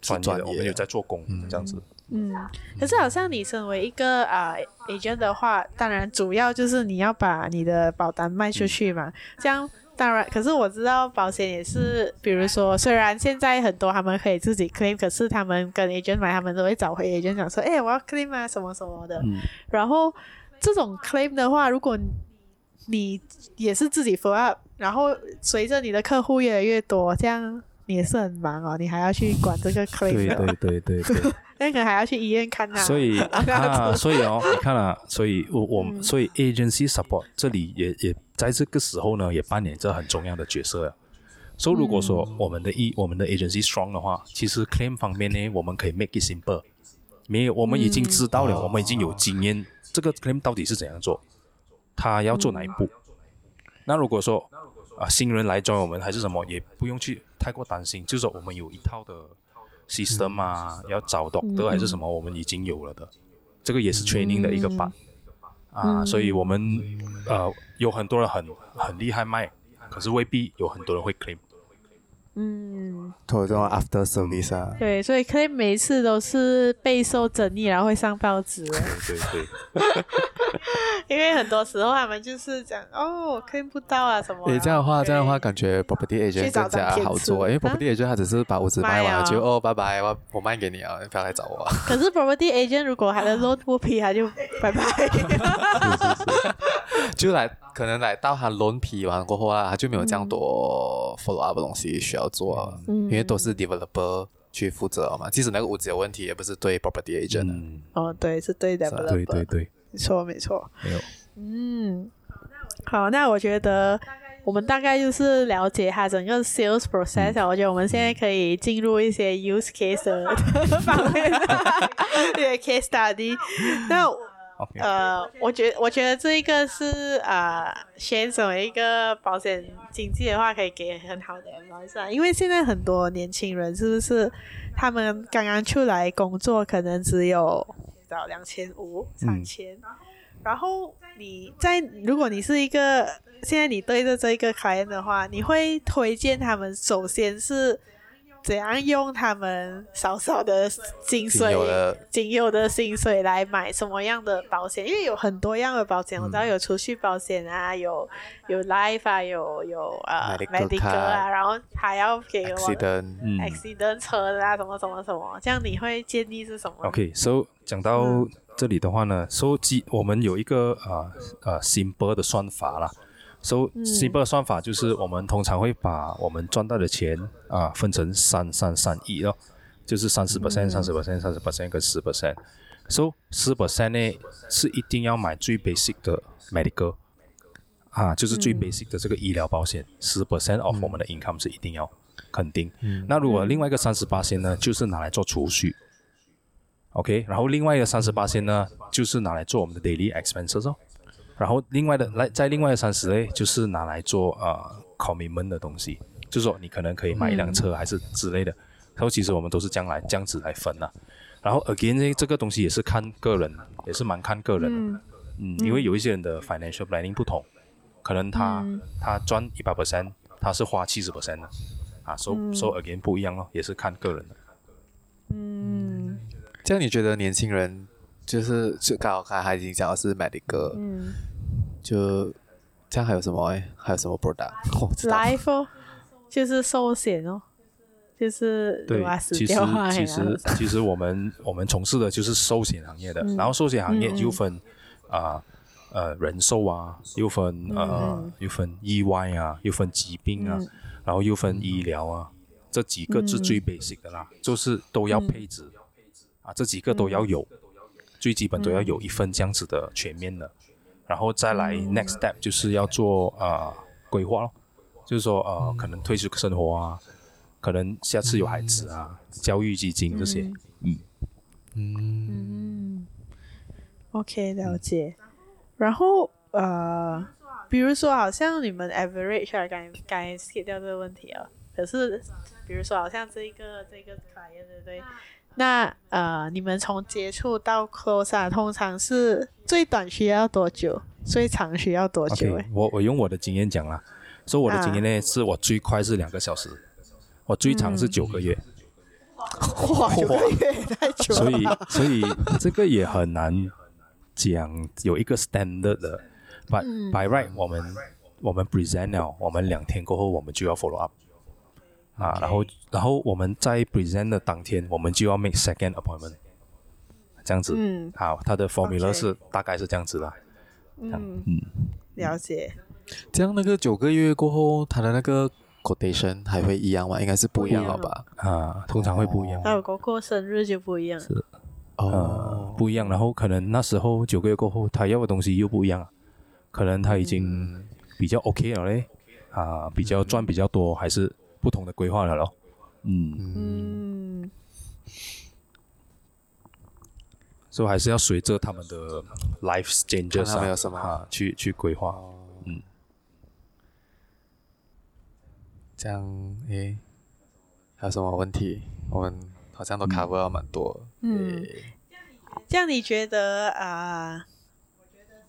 S3: 专业，我们有在做工，这样子。
S1: 嗯，可是好像你身为一个啊 agent 的话，当然主要就是你要把你的保单卖出去嘛，这样。当然，可是我知道保险也是，比如说，虽然现在很多他们可以自己 claim，可是他们跟 agent 买，他们都会找回 agent 讲说，哎，我要 claim 啊，什么什么的。嗯、然后这种 claim 的话，如果你也是自己 follow up，然后随着你的客户越来越多，这样你也是很忙哦，你还要去管这个 claim。
S3: 对对对对对。
S1: 那可能还要去医院看啊。
S3: 所以 啊，所以哦，你看啊，所以我我、嗯、所以 agency support 这里也也。在这个时候呢，也扮演着很重要的角色呀。所以如果说我们的 E、嗯、我们的 agency strong 的话，其实 claim 方面呢，我们可以 make it simple。没有，我们已经知道了，嗯、我们已经有经验，哦、这个 claim 到底是怎样做，他要做哪一步。嗯、那如果说啊新人来 join 我们还是什么，也不用去太过担心，就是说我们有一套的 system 啊，嗯、要找 doctor 还是什么，我们已经有了的。这个也是 training 的一个 part。啊，嗯、所以我们呃有很多人很很厉害卖，可是未必有很多人会 claim。
S1: 嗯
S2: ，after service 啊。
S1: 对，所以 claim 每一次都是备受争议，然后会上报纸。
S3: 对对对。
S1: 因为很多时候他们就是讲哦，claim 不到啊什么。
S2: 你，这样的话，这样的话，感觉 property agent 更加好做，因为 property agent 他只是把屋子卖完了就哦，拜拜，我我卖给你啊，你不要来找我。
S1: 可是 property agent 如果还能 loan 不批，他就拜拜。
S2: 就来可能来到他 loan 批完过后啊，他就没有这样多 follow up 的东西需要做，因为都是 developer 去负责嘛。即使那个屋子有问题，也不是对 property agent。
S1: 哦，对，是对 developer。
S3: 对对对。
S1: 没错，没错。
S3: 没有。
S1: 嗯，好，那我觉得我们大概就是了解它整个 sales process，嗯。我觉得我们现在可以进入一些 use case 的 方面，一些 case study。那
S3: Okay.
S1: 呃，我觉我觉得这一个是呃，先成为一个保险经纪的话，可以给很好的 advice 啊。因为现在很多年轻人是不是他们刚刚出来工作，可能只有。到两千五、三千，然后你在如果你是一个现在你对着这一个客人的话，你会推荐他们首先是怎样用他们少少的薪水、仅有的薪水来买什么样的保险？因为有很多样的保险，我知道有储蓄保险啊，有有 life 啊，有有呃 medical 啊，然后还要给我 accident 车啊，什么什么什么，这样你会建议是什么
S3: ？OK，so 讲到这里的话呢，收集我们有一个啊呃 simple 的算法啦。So simple 的算法就是我们通常会把我们赚到的钱啊分成三三三一咯，就是三十 percent、三十 percent、三十 percent 跟十 percent。So 十 percent 呢是一定要买最 basic 的 medical 啊，就是最 basic 的这个医疗保险，十 percent of 我们的 income 是一定要肯定。那如果另外一个三十八仙呢，就是拿来做储蓄。OK，然后另外一个三十八仙呢，就是拿来做我们的 daily expenses 哦。然后另外的来，在另外的三十呢，就是拿来做呃 commitment 的东西，就是说你可能可以买一辆车还是之类的。然后其实我们都是将来这样子来分呐。然后 again 呢，这个东西也是看个人，也是蛮看个人的。嗯，因为有一些人的 financial planning 不同，可能他他赚一百 percent，他是花七十 percent 的。啊，so so again 不一样哦，也是看个人的。
S1: 嗯。
S2: 这样你觉得年轻人就是就刚好看他已经讲的是 medical，嗯，就这样还有什么诶？还有什么 product？Life
S1: 哦，就是寿险哦，就是
S3: 对，其实其实其实我们 我们从事的就是寿险行业的，嗯、然后寿险行业又分啊、嗯呃，呃人寿啊，又分呃、嗯、又分意外啊，又分疾病啊，嗯、然后又分医疗啊，这几个是最 basic 的啦，嗯、就是都要配置。啊，这几个都要有，最基本都要有一份这样子的全面的，然后再来 next step 就是要做啊、呃、规划咯，就是说呃可能退休生活啊，可能下次有孩子啊，教育基金这些，嗯。
S1: 嗯。嗯，OK 了解，然后呃比如说好像你们 average 啊刚刚 skip 掉这个问题啊，可是比如说好像这个这个 client 对不对？那呃，你们从接触到 close 啊，通常是最短需要多久？最长需要多久？Okay,
S3: 我我用我的经验讲啦，说我的经验呢，啊、是我最快是两个小时，我最长是九个月。
S1: 嗯、哇，九个月太久了。
S3: 所以所以这个也很难讲有一个 standard 的。But、嗯、by right，我们我们 present 了，我们两天过后我们就要 follow up。啊.然后，然后我们在 present 的当天，我们就要 make second appointment，这样子。嗯。好，它的 formula 是.大概是这样子啦。
S1: 嗯嗯。了解。
S2: 这样那个九个月过后，他的那个 quotation 还会一样吗？应该是不一样了吧？啊，通常会不一样。
S1: 还有过过生日就不一样。
S3: 是。哦、呃。不一样，然后可能那时候九个月过后，他要的东西又不一样了，可能他已经比较 OK 了嘞，啊，比较赚比较多，还是。不同的规划了咯，嗯。嗯，所以还是要随着他们的 life changes
S2: 上有什么。
S3: 啊去去规划，嗯，
S2: 这样诶，还有什么问题？我们好像都 cover 了蛮多，
S1: 嗯，这样你觉得啊、呃？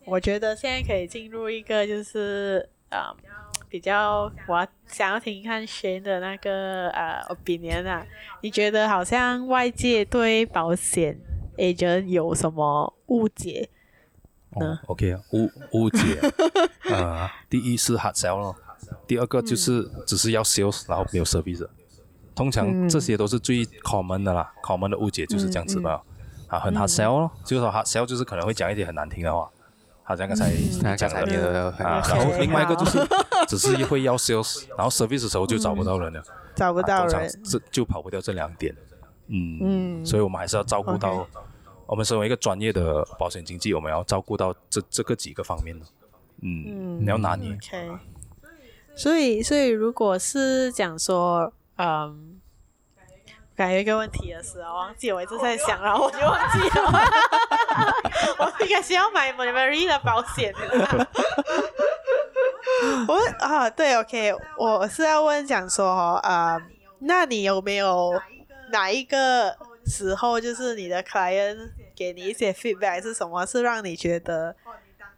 S1: 我觉得现在可以进入一个就是啊。呃比较，我想要听看 Shane 的那个呃 opinion 啊，你觉得好像外界对保险 agent 有什么误解呢？
S3: 哦，OK 啊，误误解啊、呃，第一是 hard sell 咯，第二个就是只是要 sales，然后没有 service，通常这些都是最 common 的啦、嗯、，common 的误解就是这样子吧，嗯嗯、啊，很 hard sell 咯，就是说 hard sell 就是可能会讲一些很难听的话。好像刚才刚才讲的啊，然后 另外一个就是 只是会要 sales，然后 service 的时候就找不到人了，
S1: 找不到人，
S3: 这就跑不掉这两点，嗯嗯，所以我们还是要照顾到，我们身为一个专业的保险经纪，我们要照顾到这这个几个方面的，嗯，你要拿捏。
S1: OK，所以所以如果是讲说，嗯。感觉一个问题的是，我忘记我一直在想，然后我就忘记了。我应该是要买 Money 的保险。我啊，对，OK，我是要问讲说，啊、呃，那你有没有哪一个时候，就是你的 client 给你一些 feedback 是什么，是让你觉得，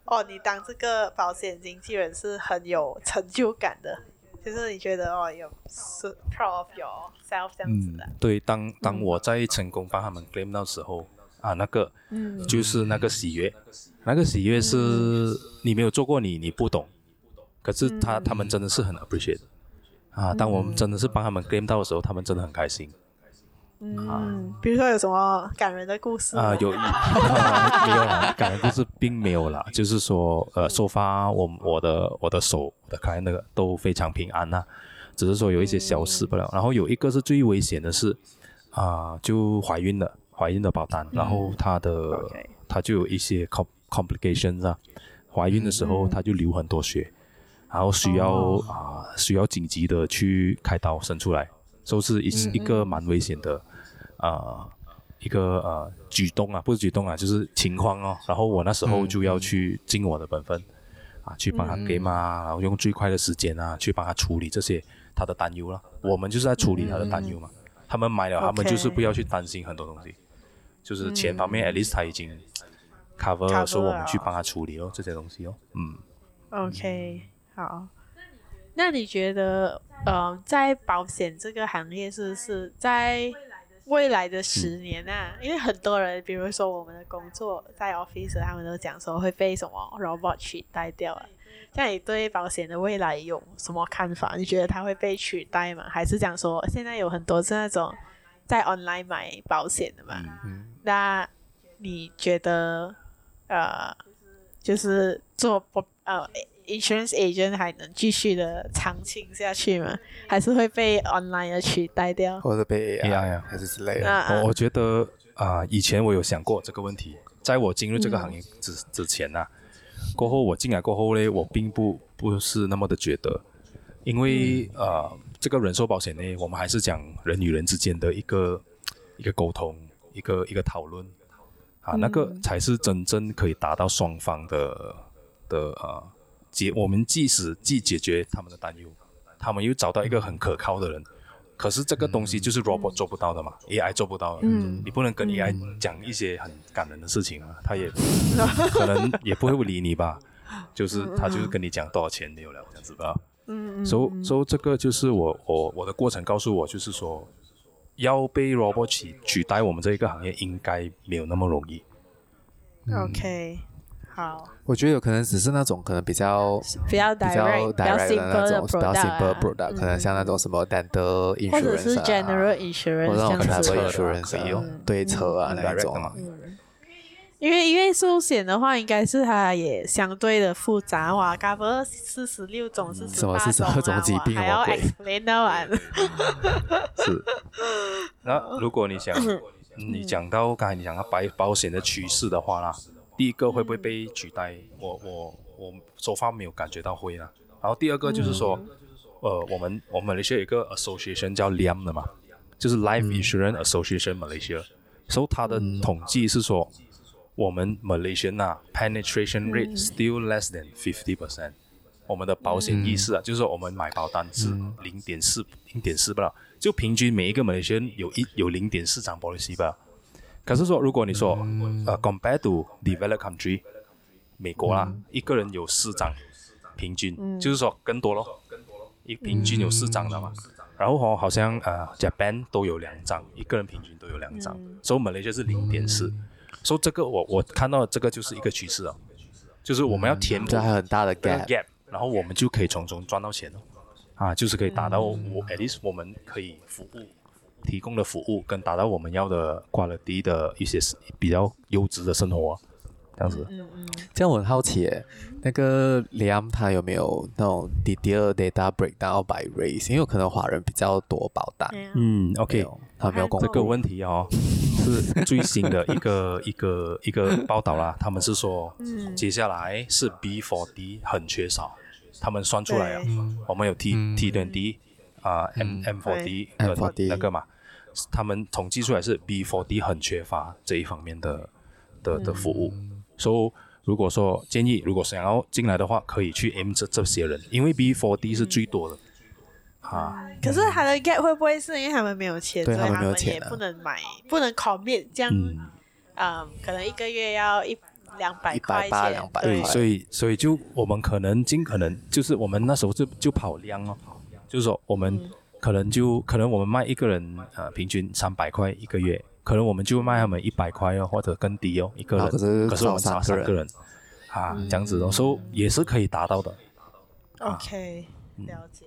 S1: 哦，你当这个保险经纪人是很有成就感的？就是你觉得哦，有是 proud of yourself 这样子的。
S3: 嗯，对，当当我在成功帮他们 claim 到时候，嗯、啊，那个，嗯，就是那个喜悦，那个喜悦是你没有做过你，你你不懂，可是他、嗯、他们真的是很 appreciate，啊，当我们真的是帮他们 claim 到的时候，他们真的很开心。
S1: 嗯，啊、比如说有什么感人的故事
S3: 啊？有，没有啦，感人故事并没有啦。就是说，呃，收发我我的我的手我的开那个都非常平安呐、啊，只是说有一些小事不了。嗯、然后有一个是最危险的是，啊、呃，就怀孕了，怀孕的保单，然后她的、嗯、她就有一些 com complications 啊，怀孕的时候她就流很多血，然后需要啊、呃、需要紧急的去开刀生出来。都是一一个蛮危险的，啊、呃，一个呃举动啊，不是举动啊，就是情况哦。然后我那时候就要去尽我的本分，啊，去帮他给嘛，然后用最快的时间啊，去帮他处理这些他的担忧了。我们就是在处理他的担忧嘛。他们买了，他们就是不要去担心很多东西，就是钱方面，at least 他已经 cover，说我们去帮他处理哦这些东西哦。嗯。
S1: OK，好。那你觉得，呃，在保险这个行业，是不是在未来的十年啊？嗯、因为很多人，比如说我们的工作在 office，他们都讲说会被什么 robot 取代掉啊。像你对保险的未来有什么看法？你觉得它会被取代吗？还是讲说现在有很多是那种在 online 买保险的嘛？嗯嗯、那你觉得，呃，就是做不呃？Insurance agent 还能继续的长青下去吗？还是会被 online 的取代掉？
S2: 或者被 AI 啊，还是之类的？
S3: 我我觉得啊、呃，以前我有想过这个问题，在我进入这个行业之、嗯、之前啊，过后我进来过后呢，我并不不是那么的觉得，因为、嗯、呃，这个人寿保险呢，我们还是讲人与人之间的一个一个沟通，一个一个讨论啊，那个才是真正可以达到双方的的呃解，我们即使既解决他们的担忧，他们又找到一个很可靠的人。可是这个东西就是 robot 做不到的嘛、嗯、，AI 做不到的。嗯，你不能跟 AI 讲一些很感人的事情啊，他也 可能也不会理你吧。就是他就是跟你讲多少钱没有了这样子吧。嗯嗯。所以所以这个就是我我我的过程告诉我，就是说要被 robot 取取代我们这一个行业，应该没有那么容易。
S1: 嗯、OK。好，
S2: 我觉得有可能只是那种可能比较
S1: 比较 direct 比较 simple 的
S2: product，可能像那种什么 dental insurance
S1: 或者是 general insurance，
S2: 或者那种 travel
S1: insurance，
S2: 对车啊那种。
S1: 因为因为寿险的话，应该是它也相对的复杂哇，cover 四十六种、四十八种啊，还要 explain 到完。
S3: 是。那如果你想，你讲到刚才你讲到保保险的趋势的话啦。第一个会不会被取代？嗯、我我我说话没有感觉到会啦。然后第二个就是说，嗯、呃，我们我们马来西亚有一个 association 叫 LIAM 的嘛，就是 Life Insurance Association Malaysia。所以它的统计是说，嗯、我们 Malaysian 啊 penetration rate still less than fifty percent。我们的保险意识啊，嗯、就是说我们买保单是零点四零点四不了，就平均每一个马来西亚有一有零点四张 policy 吧。可是说，如果你说，呃、uh,，compared to developed country，美国啦，嗯、一个人有四张，平均，嗯、就是说更多咯，一平均有四张的嘛。嗯、然后哦，好像呃，Japan 都有两张，一个人平均都有两张，所以马来西亚是零点四。所以这个我我看到的这个就是一个趋势哦，就是我们要填补、
S2: 嗯、很大的 gap,
S3: gap，然后我们就可以从中赚到钱哦，啊，就是可以达到我、嗯、at least 我们可以服务。提供的服务跟达到我们要的 quality 的一些比较优质的生活，这样子。嗯嗯。
S2: 这样我很好奇，那个 Liam 他有没有那种 detail data breakdown by race？因为可能华人比较多保单。
S3: 嗯，OK，
S2: 他没有公布
S3: 这个问题哦，是最新的一个 一个一个报道啦。他们是说，接下来是 B for D 很缺少，他们算出来啊，我们有 T T20 啊，M M40 那个嘛。他们统计出来是 B 4 D 很缺乏这一方面的的的服务，所以、嗯 so, 如果说建议，如果想要进来的话，可以去 aim 这这些人，因为 B 4 D 是最多的。嗯、啊，
S1: 可是他的 get 会不会是因为他们没有钱，
S2: 对所以他们
S1: 也不能买，不能 commit 这样？嗯，嗯，可能一个月要一两百块钱，两百
S3: 对，所以所以就我们可能尽可能就是我们那时候就就跑量哦，就是说我们。嗯可能就可能我们卖一个人呃平均三百块一个月，可能我们就卖他们一百块哦，或者更低哦一个人。啊、可是可是我们差三个人啊，嗯、这样子的时候也是可以达到的。
S1: OK，了解。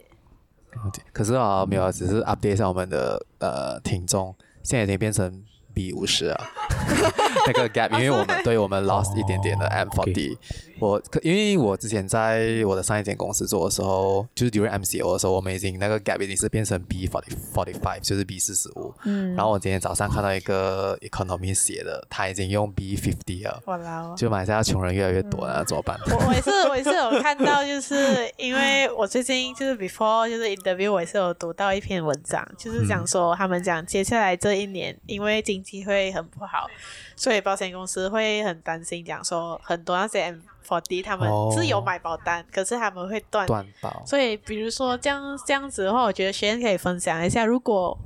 S2: 了解。可是啊，没有，只是 update 一下我们的呃听众，现在已经变成。B 五十啊，那个 gap，因为我们对我们 lost 一点点的 M forty，我因为我之前在我的上一间公司做的时候，就是 during MCO 的时候，我们已经那个 gap 已经是变成 B forty forty five，就是 B 四十五。嗯。然后我今天早上看到一个 economy 写的，他已经用 B fifty 了。哇啦！就马来西亚穷人越来越多了，怎么办？
S1: 我我也是 我也是有看到，就是因为我最近就是 before 就是 interview，我也是有读到一篇文章，就是讲说他们讲接下来这一年，因为经机会很不好，所以保险公司会很担心，讲说很多那些 M forty 他们是有买保单，哦、可是他们会断断保。所以比如说这样这样子的话，我觉得学员可以分享一下，如果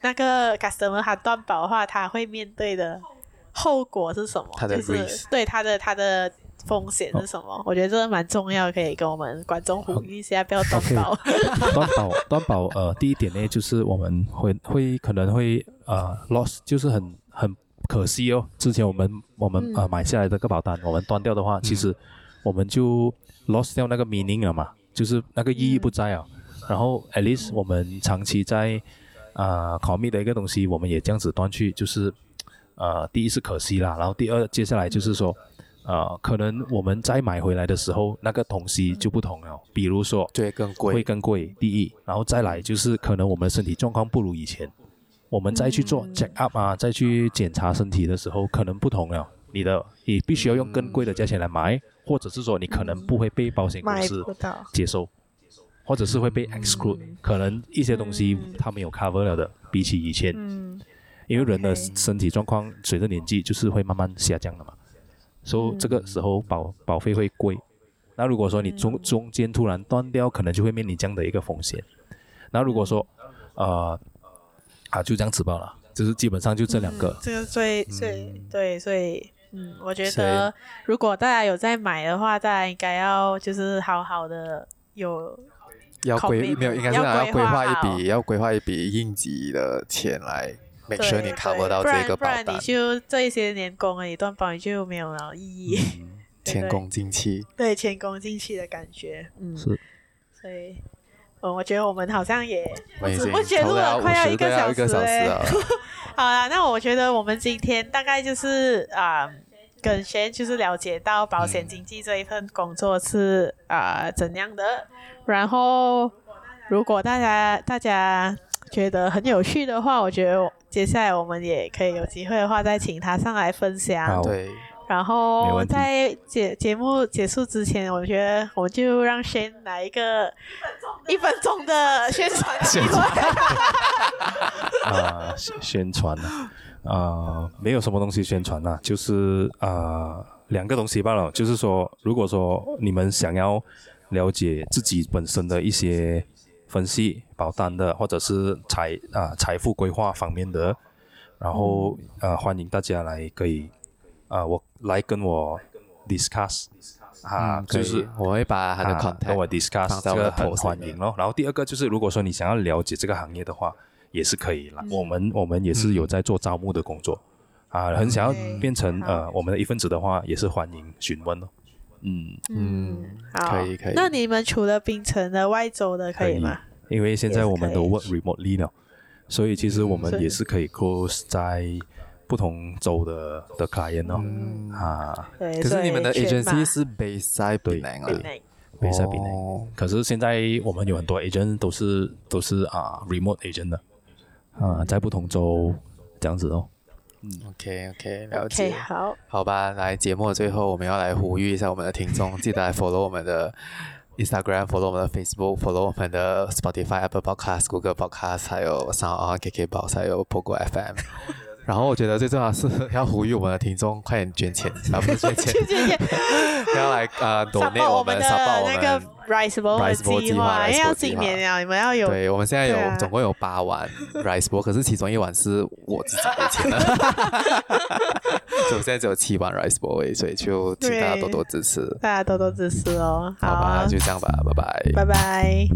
S1: 那个 customer 他断保的话，他会面对的后果是什么？
S2: 他的
S1: 就是对他的他的风险是什么？哦、我觉得这个蛮重要，可以跟我们观众呼吁一下，不要 断保。
S3: 断保断保呃，第一点呢，就是我们会会可能会。呃，loss 就是很很可惜哦。之前我们我们呃买下来的个保单，我们断掉的话，嗯、其实我们就 loss 掉那个 meaning 了嘛，就是那个意义不在啊。嗯、然后 at least 我们长期在呃 commit 的一个东西，我们也这样子断去，就是呃第一是可惜啦，然后第二接下来就是说呃可能我们再买回来的时候，那个东西就不同了，比如说
S2: 对更贵。
S3: 会更贵，第一，然后再来就是可能我们身体状况不如以前。我们再去做 check up 啊，再去检查身体的时候，可能不同了。你的你必须要用更贵的价钱来买，或者是说你可能不会被保险公司接受，或者是会被 exclude，可能一些东西它没有 cover 了的，比起以前，因为人的身体状况随着年纪就是会慢慢下降的嘛，所以这个时候保保费会贵。那如果说你中中间突然断掉，可能就会面临这样的一个风险。那如果说呃啊就这样子罢了。就是基本上就这两个，
S1: 嗯、这个最最、嗯、对，所以嗯，我觉得如果大家有在买的话，大家应该要就是好好的有
S2: 要规没有，应该是要规划一笔要规划一笔应急的钱来，make sure 你 cover 到这个保单，
S1: 不然你就这一些年供了一段保，你就没有了意义，
S2: 嗯、前功尽弃，
S1: 对前功尽弃的感觉，嗯，
S3: 是，
S1: 所以。嗯，我觉得我们好像也
S2: 不知
S1: 不觉录了快要一个小时了。好啦，那我觉得我们今天大概就是啊、呃，跟轩就是了解到保险经纪这一份工作是啊、呃、怎样的。然后，如果大家大家觉得很有趣的话，我觉得接下来我们也可以有机会的话，再请他上来分享。
S2: 对。
S1: 然后在节节目结束之前，我觉得我就让先来一个一分钟的宣传机会。
S3: 啊，宣传啊，啊，没有什么东西宣传啊，就是啊，两个东西罢了。就是说，如果说你们想要了解自己本身的一些分析保单的，或者是财啊财富规划方面的，然后啊，欢迎大家来可以。啊，我来跟我 discuss 啊，就是
S2: 我会把他的 contact
S3: 跟我 discuss，这个很欢迎咯。然后第二个就是，如果说你想要了解这个行业的话，也是可以啦。我们我们也是有在做招募的工作，啊，很想要变成呃我们的一份子的话，也是欢迎询问哦。嗯。
S2: 嗯，可以可以。
S1: 那你们除了冰城的外州的可以吗？
S3: 因为现在我们都 work remotely 了，所以其实我们也是可以 close 在。不同州的的 client 哦，
S2: 嗯、
S3: 啊，
S2: 可是你们的 agency 是 base 在槟城啊
S3: ，base 在槟城。可是现在我们有很多 agent 都是都是啊 remote agent 的，啊，在不同州这样子哦。
S2: 嗯，OK OK，了解。
S1: Okay, 好，
S2: 好吧，来节目的最后，我们要来呼吁一下我们的听众，记得来 follow 我们的 Instagram，follow 我们的 Facebook，follow 我们的 Spotify、Apple Podcast、Google Podcast，还有 SoundOn、KKBox，还有 Pogo FM。然后我觉得最重要的是要呼吁我们的听众快点捐钱，而 不是捐钱，要来呃 donate 我们 support 我们那个
S1: Rice Bowl 计划，因为要今年呀，你们要有。
S2: 对，我们现在有总共有八碗 Rice Bowl，可是其中一碗是我自己的钱的，所以我现在只有七碗 Rice Bowl，所以就请大家多多支持，
S1: 大家多多支持哦。
S2: 好吧，就这样吧，拜拜，
S1: 拜拜。